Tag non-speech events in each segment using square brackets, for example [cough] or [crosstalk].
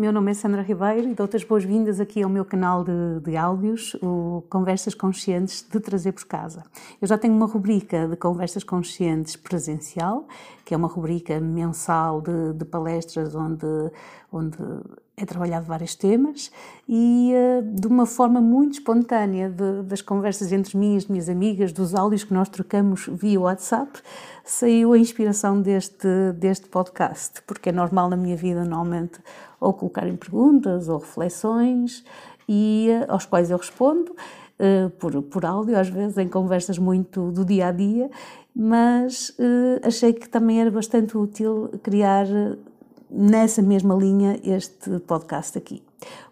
meu nome é Sandra Ribeiro e dou-te as boas-vindas aqui ao meu canal de, de áudios, o Conversas Conscientes de Trazer por Casa. Eu já tenho uma rubrica de Conversas Conscientes presencial, que é uma rubrica mensal de, de palestras onde, onde é trabalhado vários temas e uh, de uma forma muito espontânea de, das conversas entre mim e as minhas amigas, dos áudios que nós trocamos via WhatsApp, saiu a inspiração deste, deste podcast, porque é normal na minha vida, normalmente, ou colocarem perguntas ou reflexões e uh, aos quais eu respondo. Uh, por, por áudio, às vezes em conversas muito do dia a dia, mas achei que também era bastante útil criar nessa mesma linha este podcast aqui.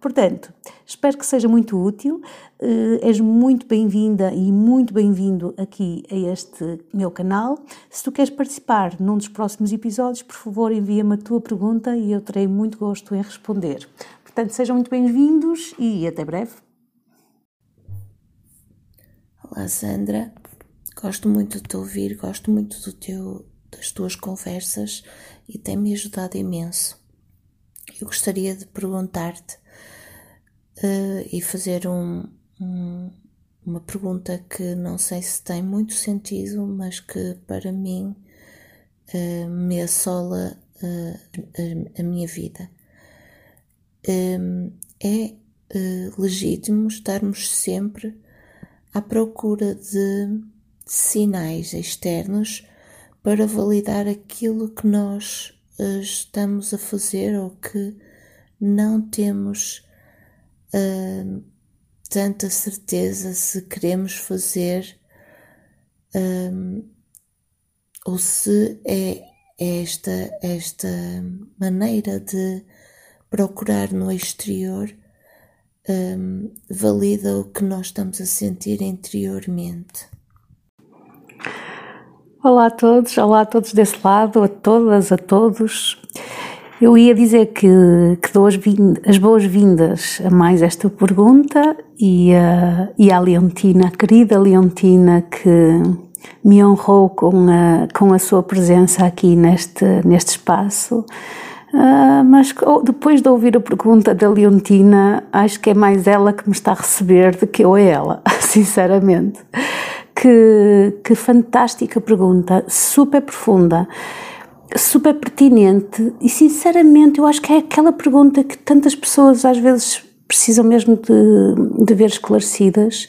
Portanto, espero que seja muito útil. Uh, és muito bem-vinda e muito bem-vindo aqui a este meu canal. Se tu queres participar num dos próximos episódios, por favor, envia-me a tua pergunta e eu terei muito gosto em responder. Portanto, sejam muito bem-vindos e até breve. Olá, Sandra. Gosto muito de te ouvir, gosto muito do teu, das tuas conversas e tem-me ajudado imenso. Eu gostaria de perguntar-te uh, e fazer um, um, uma pergunta que não sei se tem muito sentido, mas que para mim uh, me assola uh, a, a, minha vida. Um, é legítimo estarmos sempre à procura de sinais externos para validar aquilo que nós uh, estamos a fazer ou que não temos uh, tanta certeza se queremos fazer um, ou se é esta, esta maneira de procurar no exterior um, valida o que nós estamos a sentir interiormente. Olá a todos, olá a todos desse lado, a todas, a todos. Eu ia dizer que, que dou as, as boas-vindas a mais esta pergunta e, a, e à Leontina, a querida Leontina, que me honrou com a, com a sua presença aqui neste, neste espaço. Uh, mas depois de ouvir a pergunta da Leontina, acho que é mais ela que me está a receber do que eu a ela, [laughs] sinceramente. Que, que fantástica pergunta, super profunda, super pertinente e sinceramente eu acho que é aquela pergunta que tantas pessoas às vezes precisam mesmo de, de ver esclarecidas.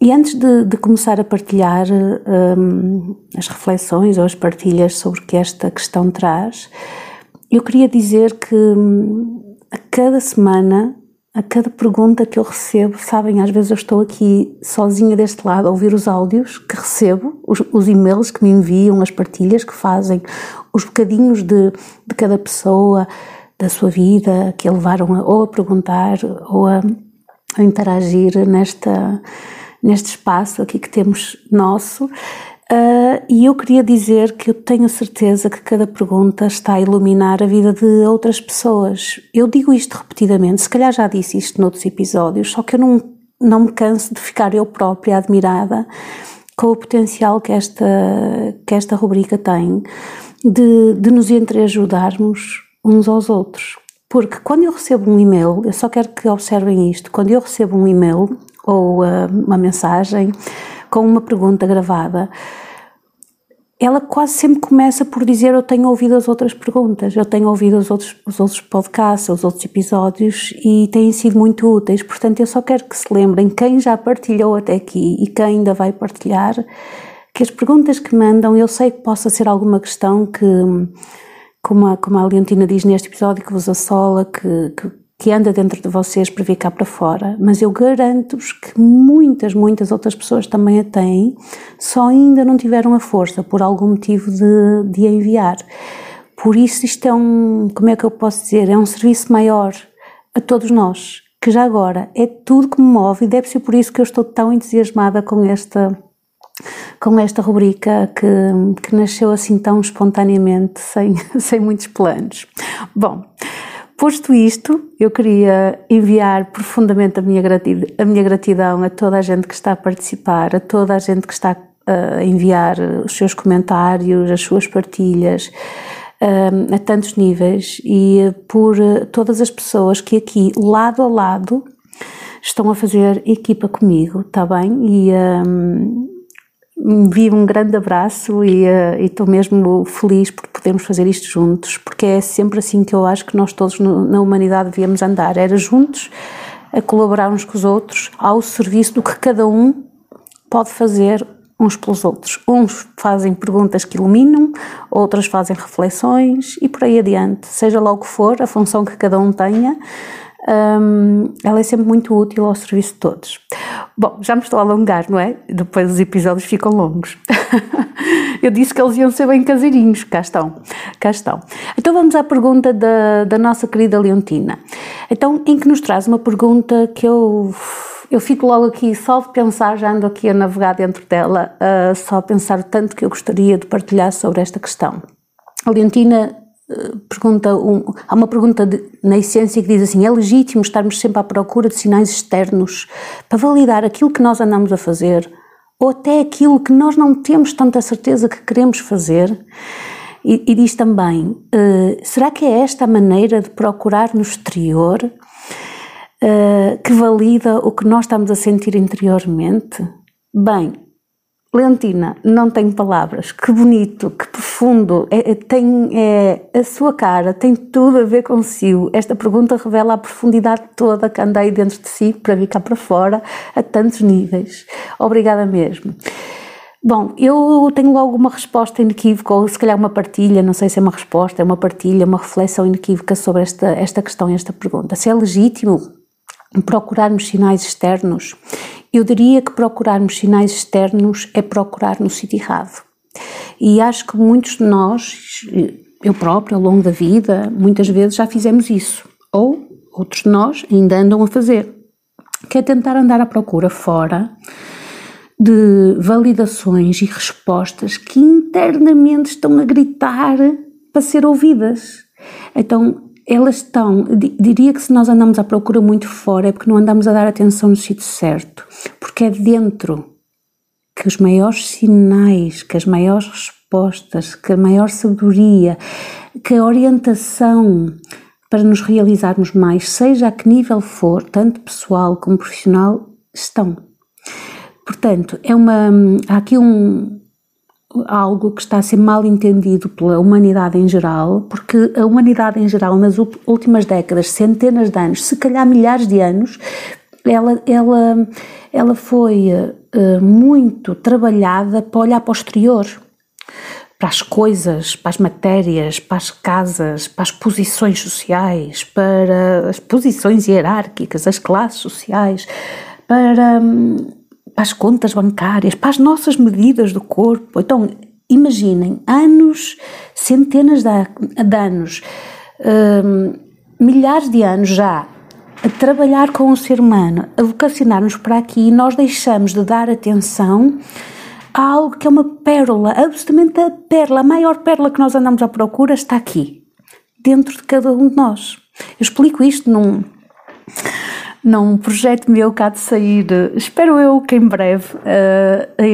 E antes de, de começar a partilhar um, as reflexões ou as partilhas sobre o que esta questão traz, eu queria dizer que hum, a cada semana a cada pergunta que eu recebo, sabem, às vezes eu estou aqui sozinha deste lado a ouvir os áudios que recebo, os, os e-mails que me enviam, as partilhas que fazem, os bocadinhos de, de cada pessoa, da sua vida, que a levaram a, ou a perguntar ou a, a interagir nesta, neste espaço aqui que temos nosso. Uh, e eu queria dizer que eu tenho certeza que cada pergunta está a iluminar a vida de outras pessoas. Eu digo isto repetidamente, se calhar já disse isto noutros episódios, só que eu não, não me canso de ficar eu própria admirada com o potencial que esta, que esta rubrica tem de, de nos entreajudarmos uns aos outros. Porque quando eu recebo um e-mail, eu só quero que observem isto, quando eu recebo um e-mail ou uh, uma mensagem com uma pergunta gravada, ela quase sempre começa por dizer eu tenho ouvido as outras perguntas, eu tenho ouvido os outros, os outros podcasts, os outros episódios e têm sido muito úteis, portanto eu só quero que se lembrem, quem já partilhou até aqui e quem ainda vai partilhar, que as perguntas que mandam, eu sei que possa ser alguma questão que, como a, como a Leontina diz neste episódio, que vos assola, que, que que anda dentro de vocês para vir cá para fora, mas eu garanto-vos que muitas, muitas outras pessoas também a têm, só ainda não tiveram a força por algum motivo de, de enviar. Por isso, isto é um, como é que eu posso dizer, é um serviço maior a todos nós, que já agora é tudo que me move e deve ser por isso que eu estou tão entusiasmada com esta com esta rubrica que, que nasceu assim tão espontaneamente, sem, [laughs] sem muitos planos. Bom, Posto isto, eu queria enviar profundamente a minha, gratidão, a minha gratidão a toda a gente que está a participar, a toda a gente que está a enviar os seus comentários, as suas partilhas, a tantos níveis e por todas as pessoas que aqui, lado a lado, estão a fazer equipa comigo, está bem? E um, envio um grande abraço e uh, estou mesmo feliz por podermos fazer isto juntos, porque é sempre assim que eu acho que nós todos no, na humanidade devíamos andar, era juntos, a colaborar uns com os outros, ao serviço do que cada um pode fazer uns pelos outros. Uns fazem perguntas que iluminam, outras fazem reflexões e por aí adiante, seja lá o que for, a função que cada um tenha, um, ela é sempre muito útil ao serviço de todos. Bom, já me estou a alongar, não é? Depois os episódios ficam longos. [laughs] Eu disse que eles iam ser bem caseirinhos, cá estão, cá estão. Então vamos à pergunta da, da nossa querida Leontina. Então, em que nos traz uma pergunta que eu eu fico logo aqui só de pensar, já ando aqui a navegar dentro dela, uh, só a pensar o tanto que eu gostaria de partilhar sobre esta questão. A Leontina pergunta um, há uma pergunta de, na essência que diz assim: é legítimo estarmos sempre à procura de sinais externos para validar aquilo que nós andamos a fazer ou até aquilo que nós não temos tanta certeza que queremos fazer? E, e diz também: uh, será que é esta a maneira de procurar no exterior uh, que valida o que nós estamos a sentir interiormente? Bem, Leontina, não tenho palavras. Que bonito, que profundo. É, é, tem é, a sua cara, tem tudo a ver consigo. Esta pergunta revela a profundidade toda que andei dentro de si para vir cá para fora a tantos níveis. Obrigada mesmo. Bom, eu tenho logo uma resposta inequívoca, ou se calhar uma partilha, não sei se é uma resposta, é uma partilha, uma reflexão inequívoca sobre esta, esta questão esta pergunta. Se é legítimo procurarmos sinais externos eu diria que procurarmos sinais externos é procurar no sítio errado. E acho que muitos de nós, eu próprio, ao longo da vida, muitas vezes já fizemos isso. Ou outros de nós ainda andam a fazer. Que é tentar andar à procura fora de validações e respostas que internamente estão a gritar para ser ouvidas. Então, elas estão, diria que se nós andamos à procura muito fora é porque não andamos a dar atenção no sítio certo, porque é dentro que os maiores sinais, que as maiores respostas, que a maior sabedoria, que a orientação para nos realizarmos mais, seja a que nível for, tanto pessoal como profissional, estão. Portanto, é uma, há aqui um, algo que está a ser mal entendido pela humanidade em geral, porque a humanidade em geral, nas últimas décadas, centenas de anos, se calhar milhares de anos, ela, ela, ela foi uh, muito trabalhada para olhar para o exterior, para as coisas, para as matérias, para as casas, para as posições sociais, para as posições hierárquicas, as classes sociais, para. Um, para as contas bancárias, para as nossas medidas do corpo. Então, imaginem, anos, centenas de, anos, hum, milhares de anos já a trabalhar com o ser humano, a vocacionar-nos para aqui e nós deixamos de dar atenção a algo que é uma pérola, absolutamente a pérola, a maior pérola que nós andamos à procura está aqui, dentro de cada um de nós. Eu explico isto num, num projeto meu cá de sair, espero eu que em breve, uh,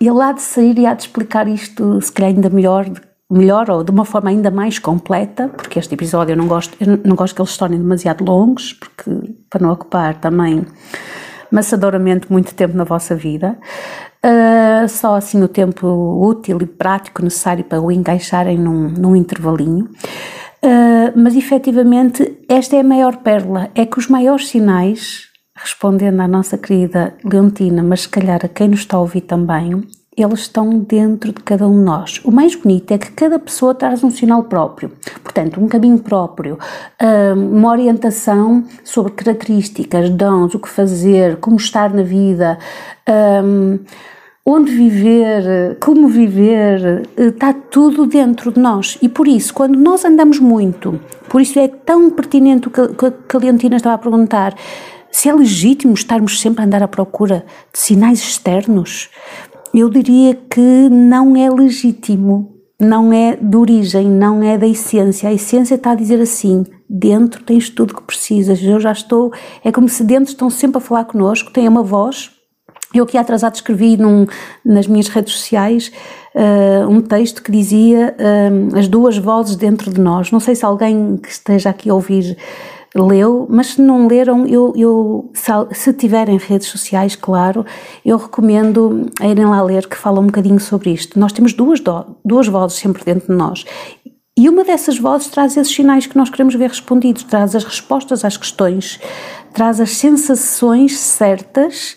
ele há de sair e há de explicar isto, se calhar ainda melhor, melhor ou de uma forma ainda mais completa, porque este episódio eu não gosto, eu não gosto que eles se tornem demasiado longos, porque para não ocupar também maçadoramente muito tempo na vossa vida, uh, só assim o tempo útil e prático necessário para o encaixarem num, num intervalinho. Uh, mas efetivamente esta é a maior pérola, é que os maiores sinais, respondendo à nossa querida Leontina, mas se calhar a quem nos está a ouvir também, eles estão dentro de cada um de nós. O mais bonito é que cada pessoa traz um sinal próprio, portanto, um caminho próprio, ah, uma orientação sobre características, dons, o que fazer, como estar na vida. Um, ah, onde viver, como viver, está tudo dentro de nós. E por isso, quando nós andamos muito, por isso é tão pertinente o que a Leontina estava a perguntar, se é legítimo estarmos sempre a andar à procura de sinais externos, eu diria que não é legítimo, não é de origem, não é da essência. A essência está a dizer assim: dentro tens tudo que precisas. Eu já estou, é como se dentro estão sempre a falar connosco, têm uma voz Eu aqui atrasado escrevi num, nas minhas redes sociais uh, um texto que dizia uh, as duas vozes dentro de nós. Não sei se alguém que esteja aqui a ouvir leu, mas se não leram, eu, eu se tiverem redes sociais, claro, eu recomendo a irem lá ler que fala um bocadinho sobre isto. Nós temos duas, do, duas vozes sempre dentro de nós. E uma dessas vozes traz esses sinais que nós queremos ver respondidos, traz as respostas às questões, traz as sensações certas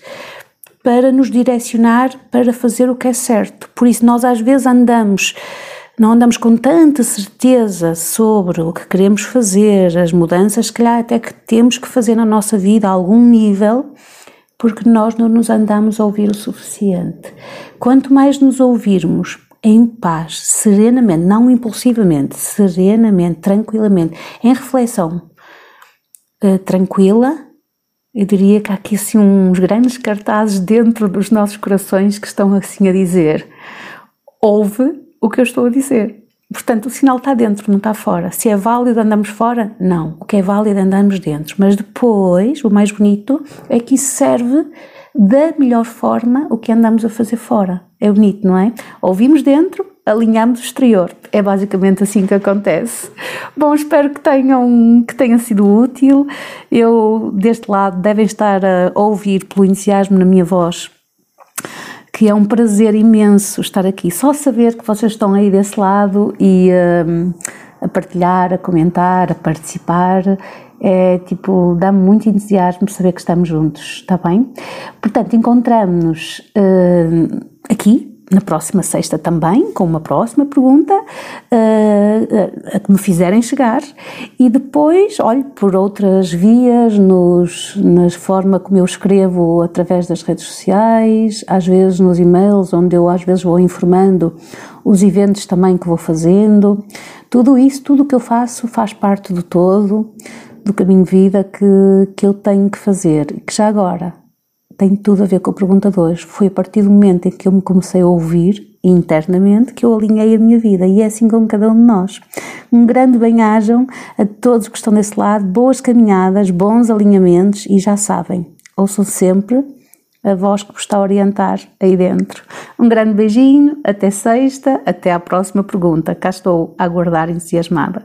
para nos direcionar para fazer o que é certo. Por isso, nós às vezes andamos não andamos com tanta certeza sobre o que queremos fazer, as mudanças, que calhar até que temos que fazer na nossa vida a algum nível, porque nós não nos andamos a ouvir o suficiente. Quanto mais nos ouvirmos em paz, serenamente, não impulsivamente, serenamente, tranquilamente, em reflexão uh, tranquila, eu diria que há aqui assim uns grandes cartazes dentro dos nossos corações que estão assim a dizer: ouve o que eu estou a dizer. Portanto, o sinal está dentro, não está fora. Se é válido, andamos fora? Não. O que é válido, andamos dentro. Mas depois, o mais bonito é que isso serve da melhor forma o que andamos a fazer fora. É bonito, não é? Ouvimos dentro, alinhamos o exterior. É basicamente assim que acontece. Bom, espero que tenham que tenha sido útil. Eu deste lado devem estar a ouvir pelo entusiasmo na minha voz que é um prazer imenso estar aqui. Só saber que vocês estão aí desse lado e um, a partilhar, a comentar, a participar, é tipo, dá-me muito entusiasmo saber que estamos juntos, está bem? Portanto, encontramos-nos uh, aqui na próxima sexta também, com uma próxima pergunta uh, a que me fizerem chegar. E depois, olhe, por outras vias, nos, na forma como eu escrevo através das redes sociais, às vezes nos e-mails, onde eu às vezes vou informando os eventos também que vou fazendo, tudo isso, tudo o que eu faço faz parte do todo, do caminho de vida que, que eu tenho que fazer, que já agora tem tudo a ver com a pergunta de hoje. Foi a partir do momento em que eu me comecei a ouvir internamente que eu alinhei a minha vida e é assim com cada um de nós. Um grande bem-ajam a todos que estão desse lado, boas caminhadas, bons alinhamentos e já sabem, ouçam sempre a voz que vos está a orientar aí dentro. Um grande beijinho, até sexta, até à próxima pergunta. Cá estou a aguardar entusiasmada.